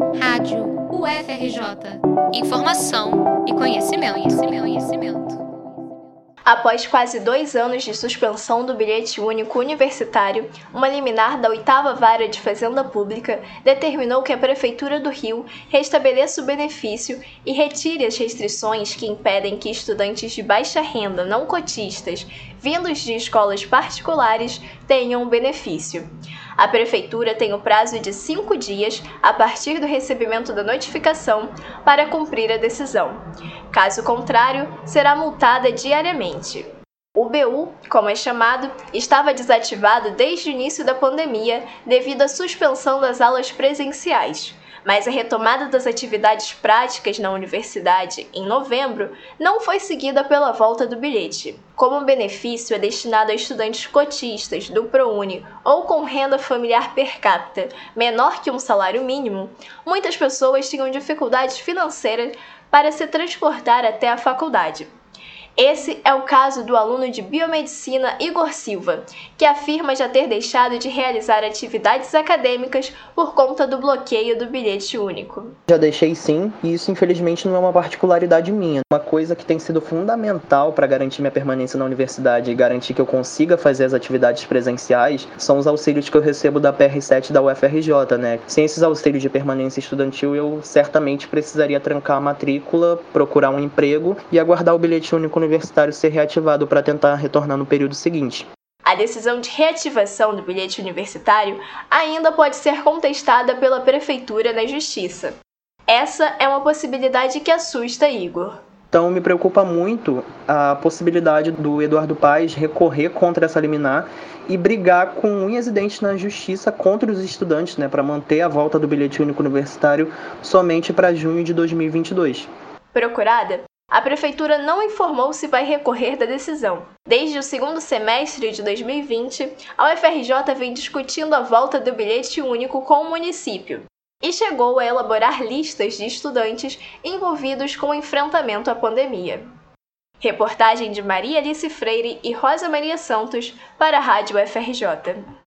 Rádio UFRJ. Informação e conhecimento, conhecimento, conhecimento. Após quase dois anos de suspensão do bilhete único universitário, uma liminar da oitava vara de Fazenda Pública determinou que a Prefeitura do Rio restabeleça o benefício e retire as restrições que impedem que estudantes de baixa renda não cotistas, vindos de escolas particulares, tenham o benefício. A Prefeitura tem o prazo de cinco dias a partir do recebimento da notificação para cumprir a decisão. Caso contrário, será multada diariamente. O BU, como é chamado, estava desativado desde o início da pandemia devido à suspensão das aulas presenciais mas a retomada das atividades práticas na universidade em novembro não foi seguida pela volta do bilhete. Como o benefício é destinado a estudantes cotistas do ProUni ou com renda familiar per capita menor que um salário mínimo, muitas pessoas tinham dificuldades financeiras para se transportar até a faculdade. Esse é o caso do aluno de biomedicina Igor Silva, que afirma já ter deixado de realizar atividades acadêmicas por conta do bloqueio do bilhete único. Já deixei sim, e isso infelizmente não é uma particularidade minha. Uma coisa que tem sido fundamental para garantir minha permanência na universidade e garantir que eu consiga fazer as atividades presenciais são os auxílios que eu recebo da PR7 da UFRJ, né? Sem esses auxílios de permanência estudantil, eu certamente precisaria trancar a matrícula, procurar um emprego e aguardar o bilhete único universitário ser reativado para tentar retornar no período seguinte. A decisão de reativação do bilhete universitário ainda pode ser contestada pela Prefeitura na Justiça. Essa é uma possibilidade que assusta Igor. Então me preocupa muito a possibilidade do Eduardo Paes recorrer contra essa liminar e brigar com unhas e dentes na justiça contra os estudantes, né, para manter a volta do bilhete único universitário somente para junho de 2022. Procurada, a prefeitura não informou se vai recorrer da decisão. Desde o segundo semestre de 2020, a UFRJ vem discutindo a volta do bilhete único com o município e chegou a elaborar listas de estudantes envolvidos com o enfrentamento à pandemia. Reportagem de Maria Alice Freire e Rosa Maria Santos para a Rádio UFRJ.